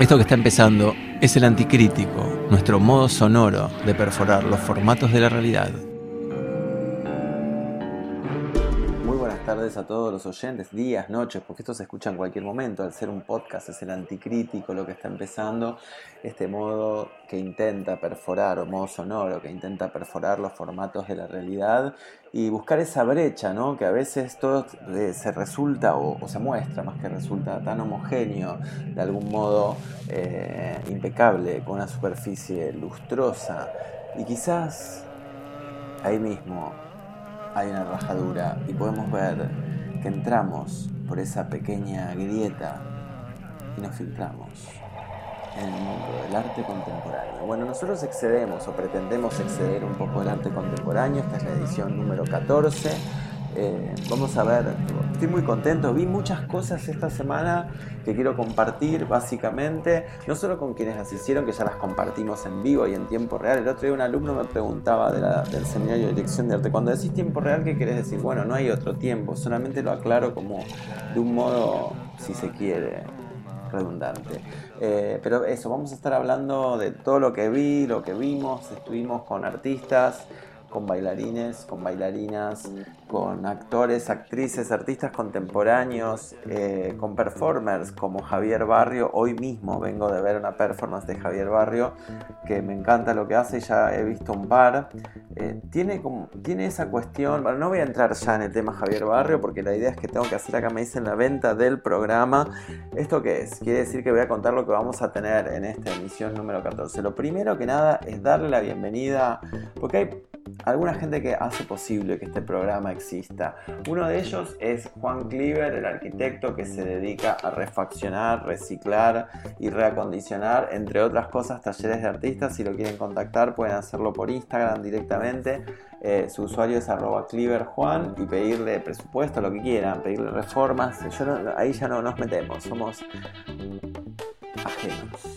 Esto que está empezando es el anticrítico, nuestro modo sonoro de perforar los formatos de la realidad. A todos los oyentes, días, noches, porque esto se escucha en cualquier momento. Al ser un podcast es el anticrítico lo que está empezando, este modo que intenta perforar, o modo sonoro, que intenta perforar los formatos de la realidad y buscar esa brecha, ¿no? Que a veces todo eh, se resulta o, o se muestra, más que resulta, tan homogéneo, de algún modo eh, impecable, con una superficie lustrosa. Y quizás ahí mismo hay una rajadura y podemos ver que entramos por esa pequeña grieta y nos filtramos en el mundo del arte contemporáneo. Bueno, nosotros excedemos o pretendemos exceder un poco el arte contemporáneo, esta es la edición número 14. Eh, vamos a ver, estoy muy contento, vi muchas cosas esta semana que quiero compartir básicamente, no solo con quienes las hicieron, que ya las compartimos en vivo y en tiempo real. El otro día un alumno me preguntaba del seminario de dirección de arte, cuando decís tiempo real, ¿qué querés decir? Bueno, no hay otro tiempo, solamente lo aclaro como de un modo, si se quiere, redundante. Eh, pero eso, vamos a estar hablando de todo lo que vi, lo que vimos, estuvimos con artistas, con bailarines, con bailarinas, con actores, actrices, artistas contemporáneos, eh, con performers como Javier Barrio. Hoy mismo vengo de ver una performance de Javier Barrio que me encanta lo que hace, ya he visto un par. Eh, tiene, como, tiene esa cuestión, bueno, no voy a entrar ya en el tema Javier Barrio porque la idea es que tengo que hacer acá, me dicen la venta del programa. ¿Esto qué es? Quiere decir que voy a contar lo que vamos a tener en esta emisión número 14. Lo primero que nada es darle la bienvenida, porque hay alguna gente que hace posible que este programa exista. Uno de ellos es Juan Cliver, el arquitecto que se dedica a refaccionar, reciclar y reacondicionar, entre otras cosas, talleres de artistas. Si lo quieren contactar, pueden hacerlo por Instagram directamente. Eh, su usuario es arroba cliverjuan y pedirle presupuesto, lo que quieran, pedirle reformas. Yo ahí ya no nos metemos, somos ajenos.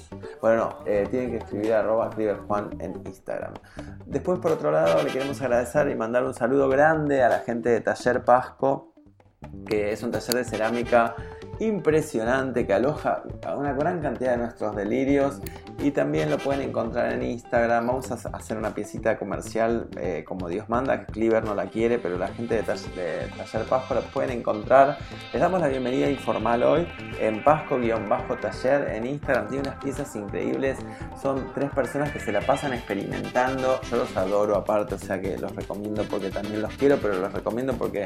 Bueno, no, eh, tienen que escribir arroba cliverjuan en Instagram. Después, por otro lado, le queremos agradecer y mandar un saludo grande a la gente de Taller Pasco, que es un taller de cerámica impresionante que aloja a una gran cantidad de nuestros delirios y también lo pueden encontrar en Instagram. Vamos a hacer una piecita comercial eh, como Dios manda, que Cleaver no la quiere, pero la gente de, Taller- Pasco la pueden encontrar. Les damos la bienvenida informal hoy en Pasco-Taller en Instagram. Tiene unas piezas increíbles. Son tres personas que se la pasan experimentando. Yo los adoro aparte, o sea que los recomiendo porque también los quiero, pero los recomiendo porque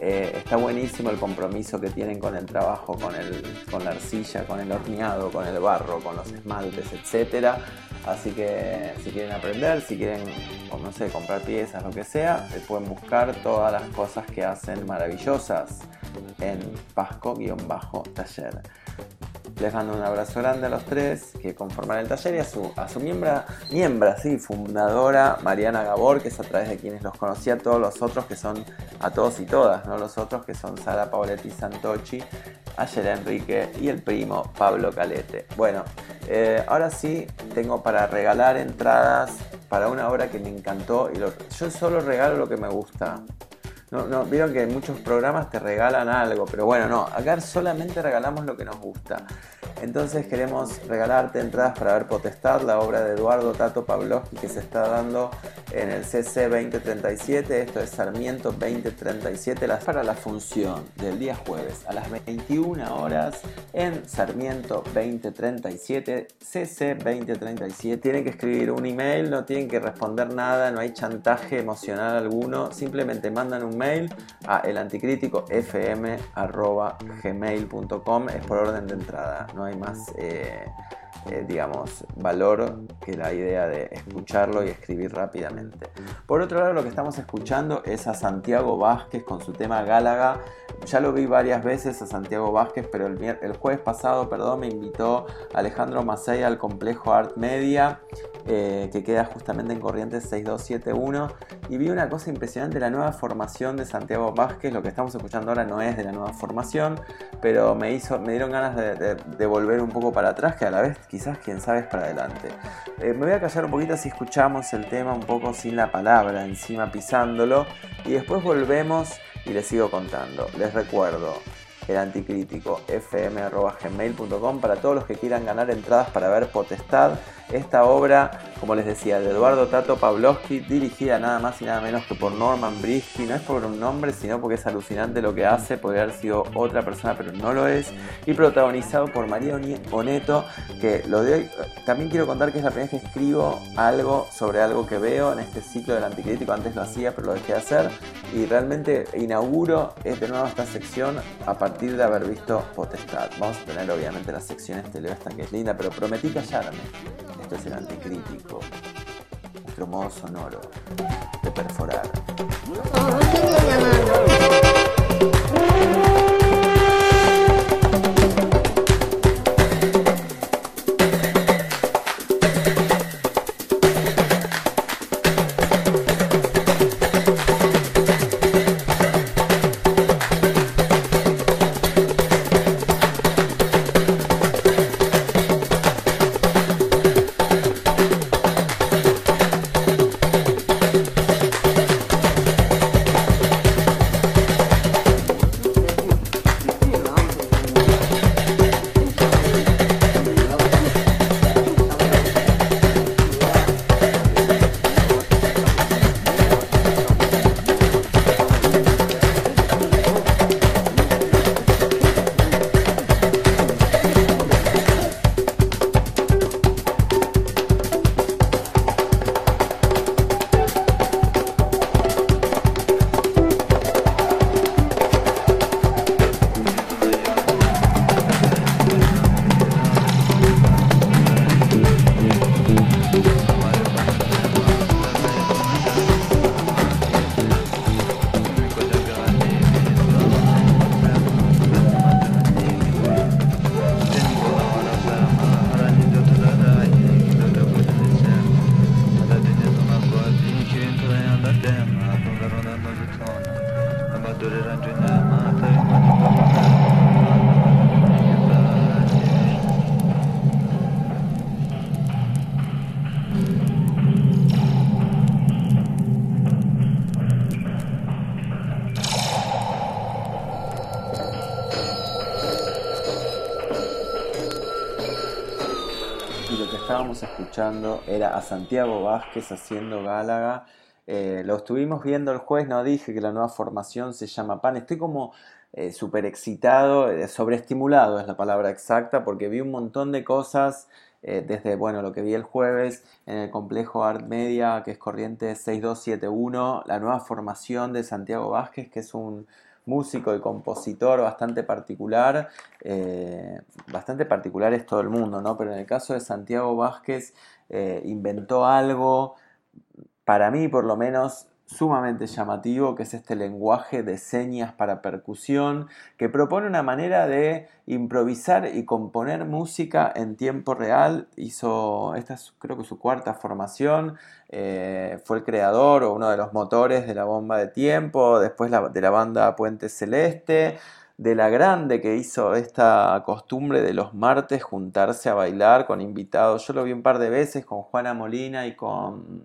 eh, está buenísimo el compromiso que tienen con el trabajo, con, el, con la arcilla, con el horneado, con el barro, con los esmaltes, etc. Así que si quieren aprender, si quieren, no sé, comprar piezas, lo que sea, eh, pueden buscar todas las cosas que hacen maravillosas en Pasco-taller. Les mando un abrazo grande a los tres que conforman el taller y a su, a su miembra, miembra, sí, fundadora Mariana Gabor, que es a través de quienes los conocí todos los otros que son, a todos y todas, ¿no? Los otros que son Sara Pauletti Santochi, Ayela Enrique y el primo Pablo Calete. Bueno, eh, ahora sí tengo para regalar entradas para una obra que me encantó y yo solo regalo lo que me gusta. No, vieron que muchos programas te regalan algo, pero bueno, no, acá solamente regalamos lo que nos gusta. Entonces queremos regalarte entradas para ver Potestad, la obra de Eduardo Tato Pavlovsky que se está dando en el CC 2037, esto es Sarmiento 2037, las- para la función del día jueves a las 21 horas en Sarmiento 2037, CC 2037. Tienen que escribir un email, no tienen que responder nada, no hay chantaje emocional alguno, simplemente mandan un mail a elanticríticofm.gmail.com, es por orden de entrada, no hay más... eh, eh, digamos, valor que la idea de escucharlo y escribir rápidamente. Por otro lado, lo que estamos escuchando es a Santiago Vázquez con su tema Gálaga. Ya lo vi varias veces a Santiago Vázquez, pero el, el jueves pasado, perdón, me invitó Alejandro Macei al complejo Art Media eh, que queda justamente en Corrientes 6271. Y vi una cosa impresionante, la nueva formación de Santiago Vázquez. Lo que estamos escuchando ahora no es de la nueva formación, pero me, hizo, me dieron ganas de, volver un poco para atrás, que a la vez quizás, quién sabe, es para adelante. Eh, me voy a callar un poquito si escuchamos el tema un poco sin la palabra, encima pisándolo, y después volvemos y les sigo contando. Les recuerdo, el anticrítico fm.gmail.com para todos los que quieran ganar entradas para ver Potestad. Esta obra, como les decía, de Eduardo Tato Pavlovsky, dirigida nada más y nada menos que por Norman Brisky, no es por un nombre, sino porque es alucinante lo que hace, podría haber sido otra persona, pero no lo es, y protagonizado por María Oneto, que lo de también quiero contar que es la primera vez que escribo algo sobre algo que veo en este ciclo del anticrítico, antes lo hacía, pero lo dejé de hacer, y realmente inauguro de nuevo esta sección a partir de haber visto Potestad. Vamos a tener obviamente las secciones Te esta que es linda, pero prometí callarme. Esto es el anticrítico, nuestro modo sonoro de perforar. Era a Santiago Vázquez haciendo Gálaga. Eh, lo estuvimos viendo el jueves, no dije que la nueva formación se llama PAN. Estoy como eh, súper excitado, eh, sobreestimulado es la palabra exacta, porque vi un montón de cosas desde bueno, lo que vi el jueves en el complejo Art Media, que es corriente 6271, la nueva formación de Santiago Vázquez, que es un músico y compositor bastante particular. Eh, bastante particular es todo el mundo, ¿no? Pero en el caso de Santiago Vázquez eh, inventó algo, para mí por lo menos, sumamente llamativo, que es este lenguaje de señas para percusión, que propone una manera de improvisar y componer música en tiempo real. Hizo, esta es creo que su cuarta formación, eh, fue el creador o uno de los motores de la bomba de tiempo, después de la banda Puente Celeste, de la grande que hizo esta costumbre de los martes juntarse a bailar con invitados. Yo lo vi un par de veces con Juana Molina y con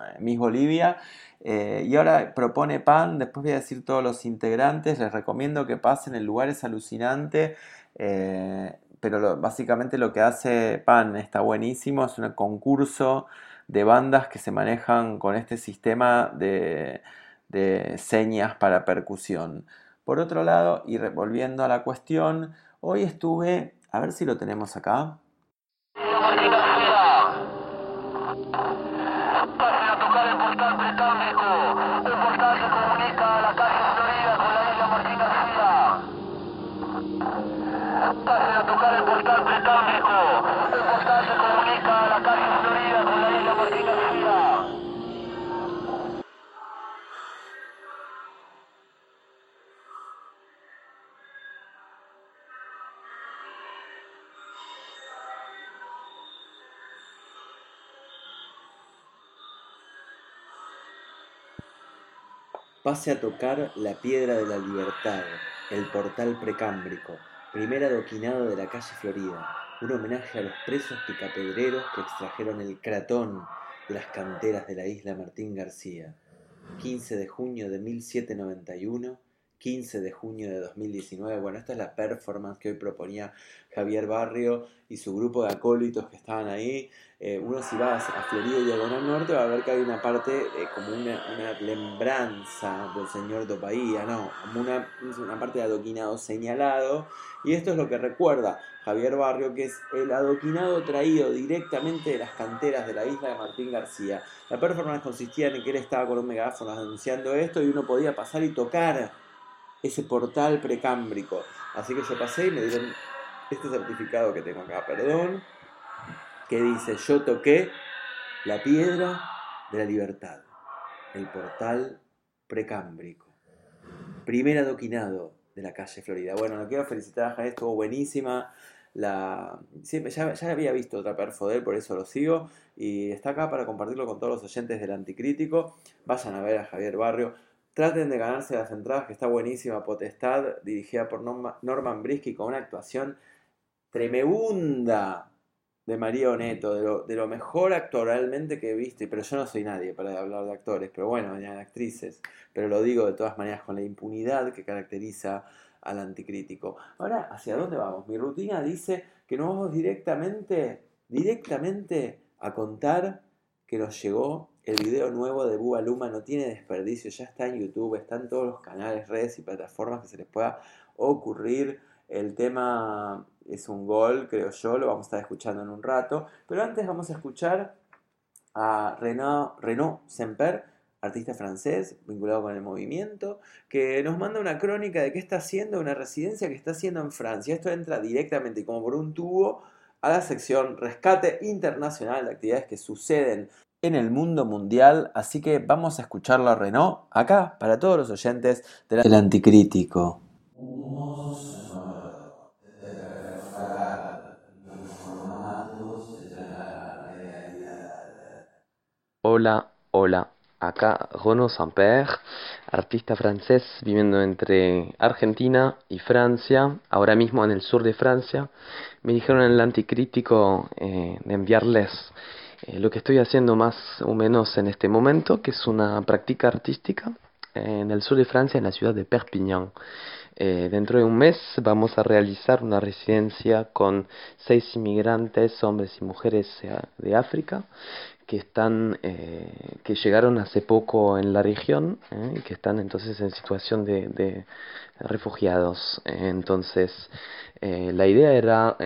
eh, Miss Bolivia. Eh, y ahora propone PAN, después voy a decir todos los integrantes, les recomiendo que pasen, el lugar es alucinante, eh, pero básicamente lo que hace PAN está buenísimo, es un concurso de bandas que se manejan con este sistema de, de señas para percusión. Por otro lado, y volviendo a la cuestión, hoy estuve, a ver si lo tenemos acá. Pase a tocar la piedra de la libertad, el portal precámbrico, primer adoquinado de la calle Florida, un homenaje a los presos picapedreros que extrajeron el cratón de las canteras de la isla Martín García. 15 de junio de 1791 15 de junio de 2019. Bueno, esta es la performance que hoy proponía Javier Barrio y su grupo de acólitos que estaban ahí. Eh, uno si va a Florida y Diagonal Norte va a ver que hay una parte eh, como una, una, lembranza del señor Bahía, ¿no? Como una, una parte de adoquinado señalado. Y esto es lo que recuerda Javier Barrio, que es el adoquinado traído directamente de las canteras de la isla de Martín García. La performance consistía en que él estaba con un megáfono anunciando esto y uno podía pasar y tocar ese portal precámbrico. Así que yo pasé y me dieron este certificado que tengo acá, perdón, que dice, yo toqué la piedra de la libertad, el portal precámbrico. Primer adoquinado de la calle Florida. Bueno, lo quiero felicitar a estuvo buenísima. La... ya, ya, había visto otra perfo por eso lo sigo. Y está acá para compartirlo con todos los oyentes del Anticrítico. Vayan a ver a Javier Barrio. Traten de ganarse las entradas, que está buenísima. Potestad, dirigida por Norman Brisky, con una actuación tremenda de María Oneto, de lo, mejor actoralmente que he visto. Pero yo no soy nadie para hablar de actores, pero bueno, de actrices. Pero lo digo de todas maneras con la impunidad que caracteriza al anticrítico. Ahora, ¿hacia dónde vamos? Mi rutina dice que nos vamos directamente, directamente a contar que nos llegó el video nuevo de Búa Luma no tiene desperdicio, ya está en YouTube, está en todos los canales, redes y plataformas que se les pueda ocurrir. El tema es un gol, creo yo, lo vamos a estar escuchando en un rato. Pero antes vamos a escuchar a Renaud, Renaud Semper, artista francés vinculado con el movimiento, que nos manda una crónica de qué está haciendo, una residencia que está haciendo en Francia. Esto entra directamente como por un tubo a la sección Rescate Internacional de actividades que suceden en el mundo mundial, así que vamos a escucharlo a Renault acá para todos los oyentes del Anticrítico. Hola, hola, acá Renaud Samper, artista francés viviendo entre Argentina y Francia, ahora mismo en el sur de Francia. Me dijeron en el Anticrítico eh, de enviarles eh, lo que estoy haciendo más o menos en este momento, que es una práctica artística en el sur de Francia, en la ciudad de Perpignan. Eh, dentro de un mes vamos a realizar una residencia con seis inmigrantes, hombres y mujeres eh, de África, que están, que llegaron hace poco en la región y que están entonces en situación de, de refugiados. entonces, la idea era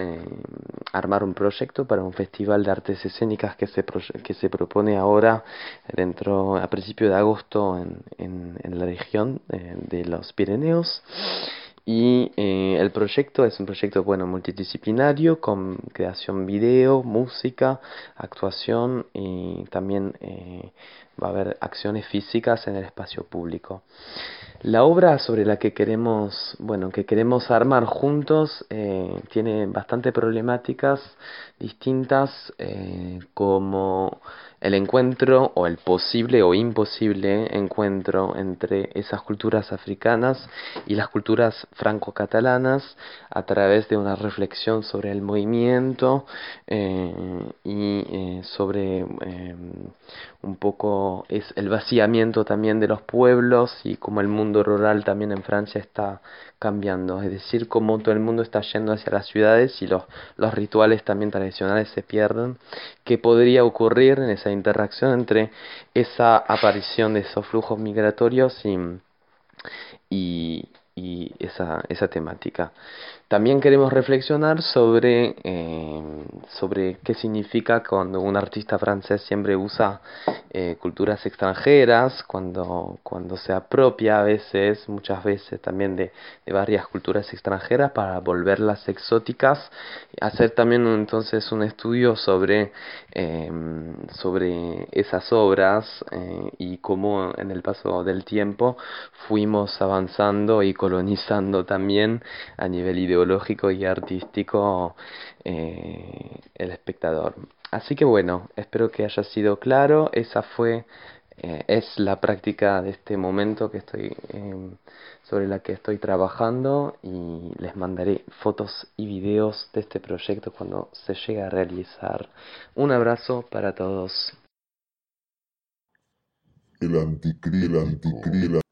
armar un proyecto para un festival de artes escénicas que se, que se propone ahora dentro a principios de agosto en, en, la región eh, de los Pirineos y eh, el proyecto es un proyecto bueno multidisciplinario con creación video, música, actuación y también eh, va a haber acciones físicas en el espacio público. La obra sobre la que queremos, bueno, que queremos armar juntos eh, tiene bastante problemáticas distintas como el encuentro o el posible o imposible encuentro entre esas culturas africanas y las culturas franco-catalanas a través de una reflexión sobre el movimiento eh, y eh, sobre eh, un poco es el vaciamiento también de los pueblos y como el mundo rural también en Francia está cambiando, es decir, cómo todo el mundo está yendo hacia las ciudades y los, los rituales también tradicionales se pierden, qué podría ocurrir en esa interacción entre esa aparición de esos flujos migratorios y, y, y esa, esa temática. También queremos reflexionar sobre, eh, sobre qué significa cuando un artista francés siempre usa eh, culturas extranjeras, cuando, cuando se apropia a veces, muchas veces también de, de varias culturas extranjeras para volverlas exóticas, hacer también entonces un estudio sobre, eh, sobre esas obras y cómo en el paso del tiempo fuimos avanzando y colonizando también a nivel ideológico ideológico y artístico eh, el espectador. Así que bueno, espero que haya sido claro. Esa fue eh, es la práctica de este momento que estoy em, sobre la que estoy trabajando y les mandaré fotos y videos de este proyecto cuando se llegue a realizar. Un abrazo para todos. El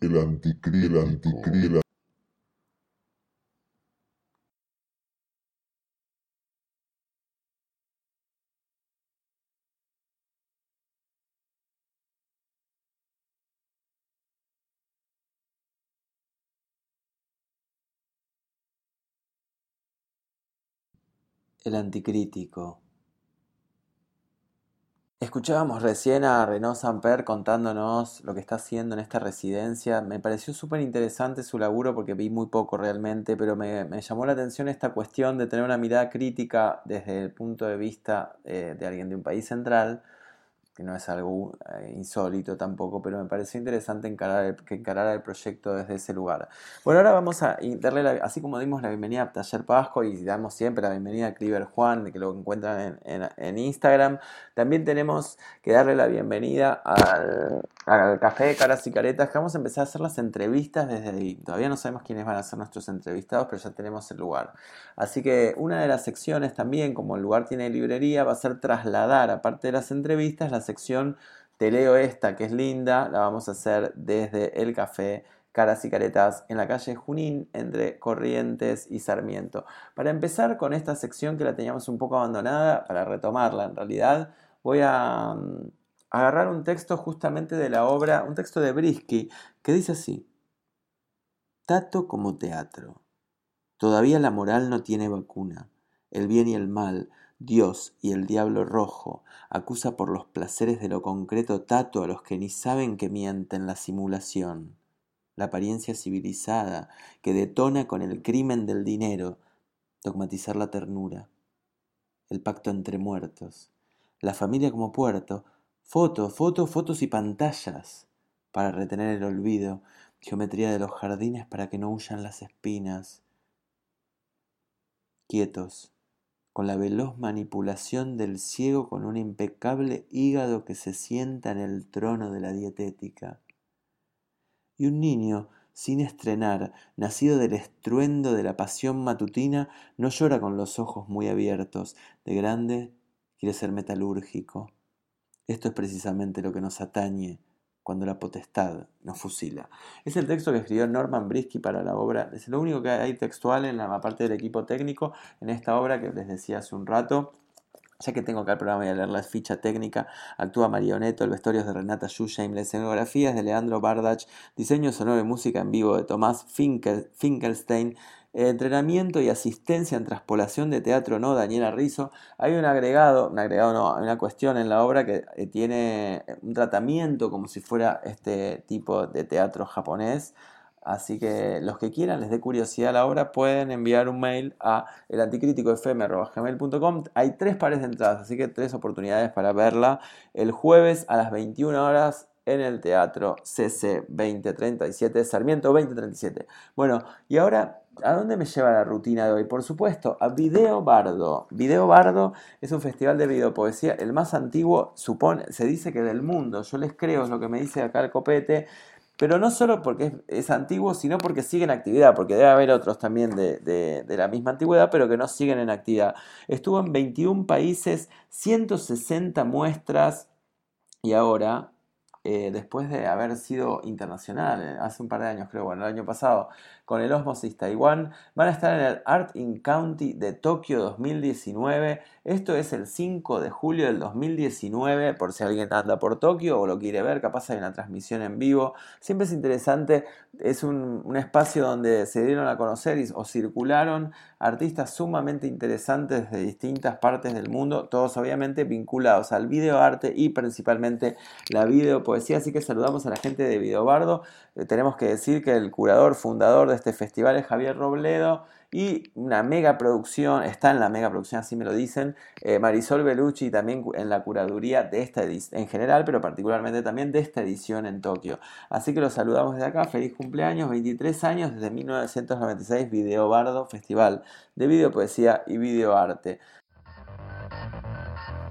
el anticristo. El anticrítico. Escuchábamos recién a Renaud Samper contándonos lo que está haciendo en esta residencia. Me pareció súper interesante su laburo porque vi muy poco realmente, pero me, llamó la atención esta cuestión de tener una mirada crítica desde el punto de vista eh, de alguien de un país central que no es algo eh, insólito tampoco, pero me pareció interesante encarar el, que encarara el proyecto desde ese lugar. Bueno, ahora vamos a darle, así como dimos la bienvenida a Taller Pasco y damos siempre la bienvenida a Cliver Juan, que lo encuentran en, Instagram, también tenemos que darle la bienvenida al, al, Café Caras y Caretas, que vamos a empezar a hacer las entrevistas desde ahí. Todavía no sabemos quiénes van a ser nuestros entrevistados, pero ya tenemos el lugar. Así que una de las secciones también, como el lugar tiene librería, va a ser trasladar, aparte de las entrevistas, las sección Te leo esta que es linda, la vamos a hacer desde el café Caras y Caretas en la calle Junín entre Corrientes y Sarmiento. Para empezar con esta sección que la teníamos un poco abandonada, para retomarla en realidad, voy a mm, agarrar un texto justamente de la obra, un texto de Brisky, que dice así, Tato como teatro. Todavía la moral no tiene vacuna. El bien y el mal, Dios y el diablo rojo acusa por los placeres de lo concreto tato a los que ni saben que mienten la simulación, la apariencia civilizada que detona con el crimen del dinero, dogmatizar la ternura, el pacto entre muertos, la familia como puerto, fotos, fotos, fotos y pantallas para retener el olvido, geometría de los jardines para que no huyan las espinas, quietos con la veloz manipulación del ciego con un impecable hígado que se sienta en el trono de la dietética. Y un niño, sin estrenar, nacido del estruendo de la pasión matutina, no llora con los ojos muy abiertos, de grande quiere ser metalúrgico. Esto es precisamente lo que nos atañe cuando la potestad nos fusila. Es el texto que escribió Norman Brisky para la obra, es lo único que hay textual en la parte del equipo técnico en esta obra que les decía hace un rato. Ya que tengo acá el programa, voy a leer la ficha técnica. Actúa Marioneto, el vestuario es de Renata Schusheim, la escenografía es de Leandro Bardach, diseño sonoro y música en vivo de Tomás Finkelstein, entrenamiento y asistencia en traspolación de teatro, ¿no? Daniela Rizzo. Hay un agregado, un agregado no, hay una cuestión en la obra que eh, tiene un tratamiento como si fuera este tipo de teatro japonés. Así que los que quieran, les dé curiosidad la obra, pueden enviar un mail a elanticriticofm.com. Hay tres pares de entradas, así que tres oportunidades para verla. El jueves a las 21 horas en el Teatro CC 2037, Sarmiento 2037. Bueno, y ahora, ¿a dónde me lleva la rutina de hoy? Por supuesto, a Video Bardo. Video Bardo es un festival de videopoesía, el más antiguo, supone, se dice que del mundo. Yo les creo, es lo que me dice acá el copete. Pero no solo porque es, antiguo, sino porque sigue en actividad, porque debe haber otros también de la misma antigüedad, pero que no siguen en actividad. Estuvo en 21 países, 160 muestras, y ahora, eh, después de haber sido internacional, eh, hace un par de años creo, bueno, el año pasado, con el Osmosis Taiwán, van a estar en el Art in County de Tokio 2019. Esto es el 5 de julio del 2019, por si alguien anda por Tokio o lo quiere ver, capaz hay una transmisión en vivo. Siempre es interesante, es un, un espacio donde se dieron a conocer y- o circularon artistas sumamente interesantes de distintas partes del mundo, todos obviamente vinculados al videoarte y principalmente la videopoesía. Así que saludamos a la gente de Videobardo. Eh, tenemos que decir que el curador, fundador de este festival es Javier Robledo. Y una mega producción, está en la mega producción, así me lo dicen, eh, Marisol Bellucci también en la curaduría de esta edición, en general, pero particularmente también de esta edición en Tokio. Así que los saludamos desde acá, feliz cumpleaños, 23 años desde 1996, Video Bardo, Festival de Videopoesía y Videoarte.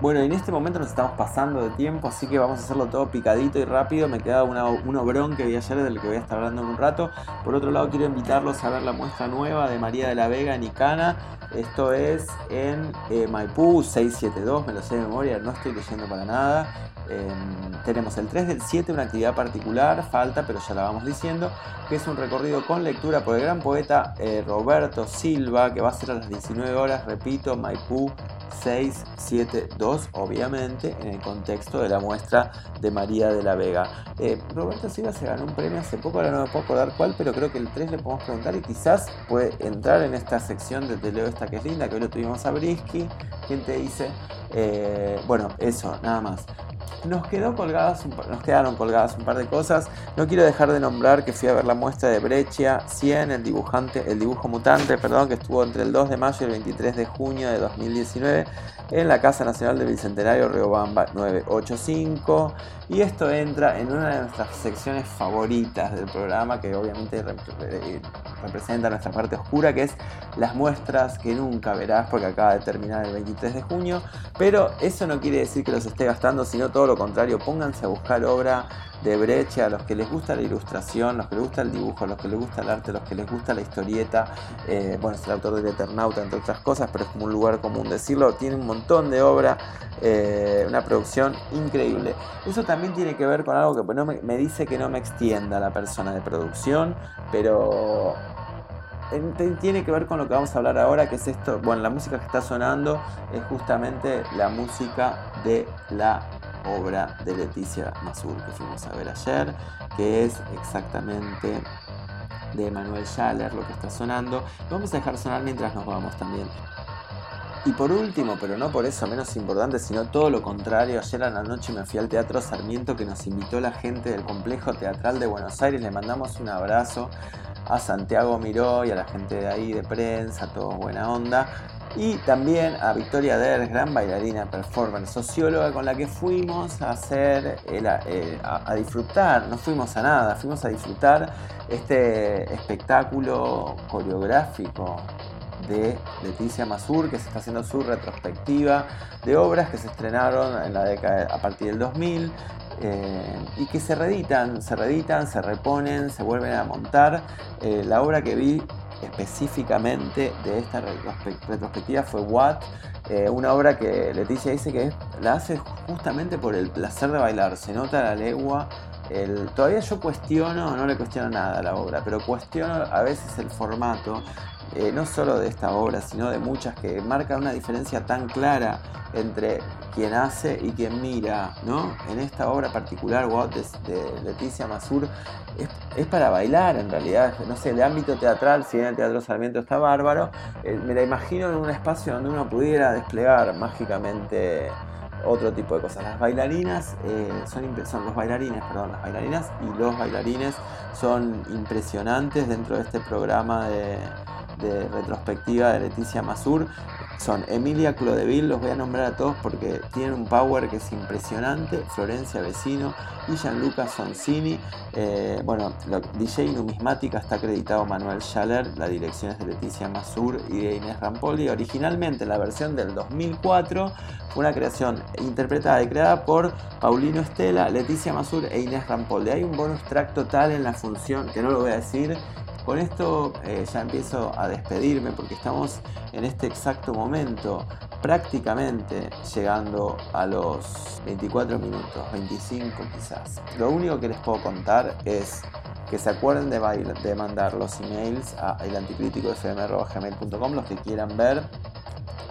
Bueno, en este momento nos estamos pasando de tiempo, así que vamos a hacerlo todo picadito y rápido. Me queda una- un obrón que vi ayer del que voy a estar hablando en un rato. Por otro lado, quiero invitarlos a ver la muestra nueva de María de la Vega en Icana. Esto es en eh, Maipú 672, me lo sé de memoria, no estoy leyendo para nada. Em, tenemos el 3 del 7, una actividad particular, falta, pero ya la vamos diciendo, que es un recorrido con lectura por el gran poeta eh, Roberto Silva, que va a ser a las 19 horas, repito, Maipú 672, obviamente, en el contexto de la muestra de María de la Vega. Eh, Roberto Silva se ganó un premio hace poco, ahora no me puedo acordar cuál, pero creo que el 3 le podemos preguntar y quizás puede entrar en esta sección de Te leo esta que es linda, que hoy lo tuvimos a Brisky. ¿Quién te dice? Eh, bueno, eso, nada más. Nos, quedó colgadas un nos quedaron colgadas un par de cosas. No quiero dejar de nombrar que fui a ver la muestra de Breccia 100, el dibujante, el dibujo mutante, perdón, que estuvo entre el 2 de mayo y el 23 de junio de 2019 en la Casa Nacional del Bicentenario Riobamba 985. Y esto entra en una de nuestras secciones favoritas del programa, que obviamente eh, representa nuestra parte oscura, que es las muestras que nunca verás, porque acaba de terminar el 23 de junio. Pero eso no quiere decir que los esté gastando, sino todo lo contrario. Pónganse a buscar obra de Brecha, a los que les gusta la ilustración, los que les gusta el dibujo, los que les gusta el arte, los que les gusta la historieta. eh, bueno, es el autor del Eternauta, entre otras cosas, pero es como un lugar común decirlo. Tiene un montón de obra, eh, una producción increíble. Eso también tiene que ver con algo que pues, no me, dice que no me extienda la persona de producción, pero tiene que ver con lo que vamos a hablar ahora, que es esto. Bueno, la música que está sonando es justamente la música de la obra de Leticia Masur que fuimos a ver ayer, que es exactamente de Manuel Schaller lo que está sonando. Vamos a dejar sonar mientras nos vamos también. Y por último, pero no por eso menos importante, sino todo lo contrario, ayer a la noche me fui al Teatro Sarmiento que nos invitó la gente del Complejo Teatral de Buenos Aires. Le mandamos un abrazo a Santiago Miró y a la gente de ahí de prensa, todos buena onda. Y también a Victoria Der, gran bailarina, performer, socióloga, con la que fuimos a hacer, eh, a disfrutar, no fuimos a nada, fuimos a disfrutar este espectáculo coreográfico de Leticia Masur, que se está haciendo su retrospectiva de obras que se estrenaron en la década a partir del 2000 eh, y que se reeditan, se reeditan, se reponen, se vuelven a montar. Eh, la obra que vi específicamente de esta retrospe- retrospectiva fue What, eh, una obra que Leticia dice que la hace justamente por el placer de bailar, se nota la legua. todavía yo cuestiono, no le cuestiono nada a la obra, pero cuestiono a veces el formato, eh, no solo de esta obra, sino de muchas que marcan una diferencia tan clara entre quien hace y quien mira, ¿no? En esta obra particular, What, de, de Leticia Masur, es, es para bailar en realidad, no sé, el ámbito teatral, si bien el Teatro Sarmiento está bárbaro, eh, me la imagino en un espacio donde uno pudiera desplegar mágicamente otro tipo de cosas. Las bailarinas eh, son, son los bailarines, perdón, las bailarinas y los bailarines son impresionantes dentro de este programa de, de retrospectiva de Leticia Masur son Emilia Clodeville, los voy a nombrar a todos porque tienen un power que es impresionante, Florencia Vecino y Gianluca Sonsini. Eh, bueno, DJ Numismática está acreditado Manuel Schaller, la dirección es de Leticia Masur y de Inés Rampoli. Originalmente la versión del 2004 fue una creación interpretada y creada por Paulino Estela, Leticia Masur e Inés Rampoli. Hay un bonus track total en la función que no lo voy a decir con esto eh, ya empiezo a despedirme porque estamos en este exacto momento prácticamente llegando a los 24 minutos, 25 quizás. Lo único que les puedo contar es que se acuerden de, mandar los emails a elanticríticofm.gmail.com los que quieran ver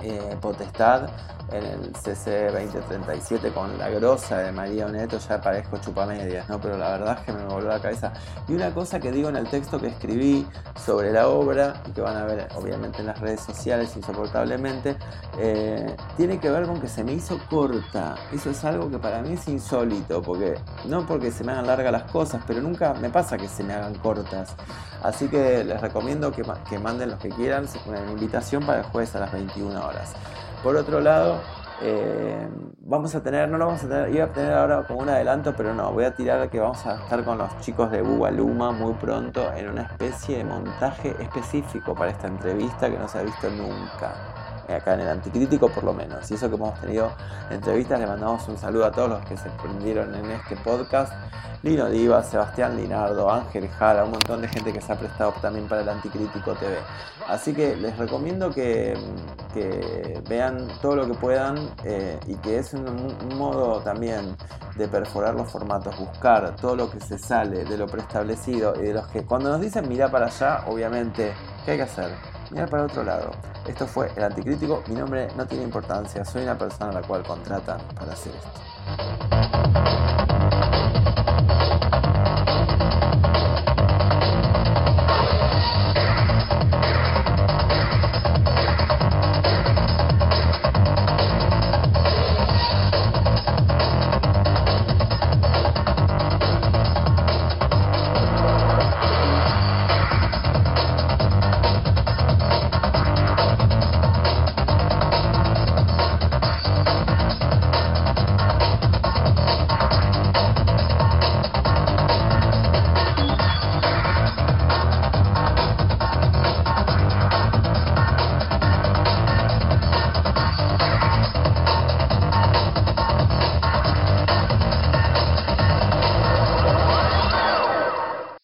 eh, Potestad en el CC 2037 con la grosa de María Oneto ya parezco chupamedias, ¿no? Pero la verdad es que me volvió la cabeza. Y una cosa que digo en el texto que escribí sobre la obra, y que van a ver obviamente en las redes sociales insoportablemente, eh, tiene que ver con que se me hizo corta. Eso es algo que para mí es insólito, porque no porque se me hagan largas las cosas, pero nunca me pasa que se me hagan cortas. Así que les recomiendo que, que manden los que quieran una invitación para el jueves a las 21 horas. Por otro lado, eh, vamos a tener, no lo vamos a tener, iba a tener ahora como un adelanto, pero no, voy a tirar que vamos a estar con los chicos de Bugaluma muy pronto en una especie de montaje específico para esta entrevista que no se ha visto nunca. Acá en el Anticrítico por lo menos. Y eso que hemos tenido entrevistas, le mandamos un saludo a todos los que se prendieron en este podcast. Lino Diva, Sebastián Linardo, Ángel Jara, un montón de gente que se ha prestado también para el Anticrítico TV. Así que les recomiendo que, vean todo lo que puedan eh, y que es un, modo también de perforar los formatos, buscar todo lo que se sale de lo preestablecido y de los que cuando nos dicen mira para allá, obviamente, ¿qué hay que hacer? Mirar para otro lado. Esto fue El Anticrítico, mi nombre no tiene importancia, soy una persona a la cual contratan para hacer esto.